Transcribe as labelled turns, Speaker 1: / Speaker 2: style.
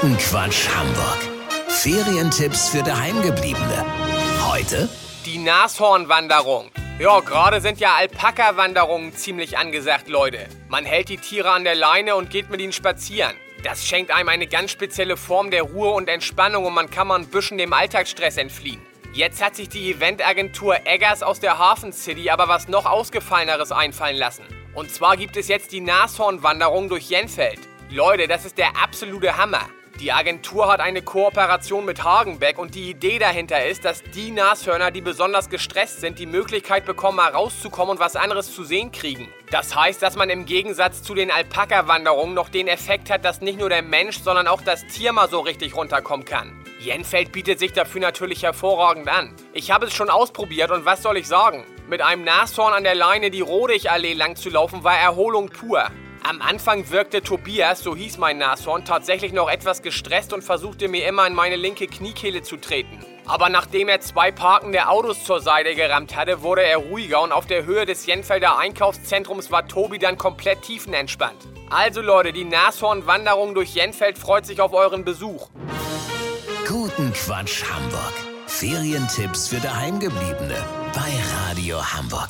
Speaker 1: Guten Quatsch Hamburg. Ferientipps für Daheimgebliebene. Heute
Speaker 2: Die Nashornwanderung. Ja, gerade sind ja Alpaka-Wanderungen ziemlich angesagt, Leute. Man hält die Tiere an der Leine und geht mit ihnen spazieren. Das schenkt einem eine ganz spezielle Form der Ruhe und Entspannung und man kann mal ein bisschen dem Alltagsstress entfliehen. Jetzt hat sich die Eventagentur Eggers aus der Hafen City aber was noch ausgefalleneres einfallen lassen. Und zwar gibt es jetzt die Nashornwanderung durch Jenfeld. Leute, das ist der absolute Hammer. Die Agentur hat eine Kooperation mit Hagenbeck und die Idee dahinter ist, dass die Nashörner, die besonders gestresst sind, die Möglichkeit bekommen, mal rauszukommen und was anderes zu sehen kriegen. Das heißt, dass man im Gegensatz zu den Alpaka-Wanderungen noch den Effekt hat, dass nicht nur der Mensch, sondern auch das Tier mal so richtig runterkommen kann. Jenfeld bietet sich dafür natürlich hervorragend an. Ich habe es schon ausprobiert und was soll ich sagen? Mit einem Nashorn an der Leine die Rodichallee lang zu laufen war Erholung pur. Am Anfang wirkte Tobias, so hieß mein Nashorn, tatsächlich noch etwas gestresst und versuchte mir immer in meine linke Kniekehle zu treten. Aber nachdem er zwei parkende Autos zur Seite gerammt hatte, wurde er ruhiger und auf der Höhe des Jenfelder Einkaufszentrums war Tobi dann komplett tiefenentspannt. Also Leute, die Nashornwanderung durch Jenfeld freut sich auf euren Besuch.
Speaker 1: Guten Quatsch Hamburg. Ferientipps für Daheimgebliebene bei Radio Hamburg.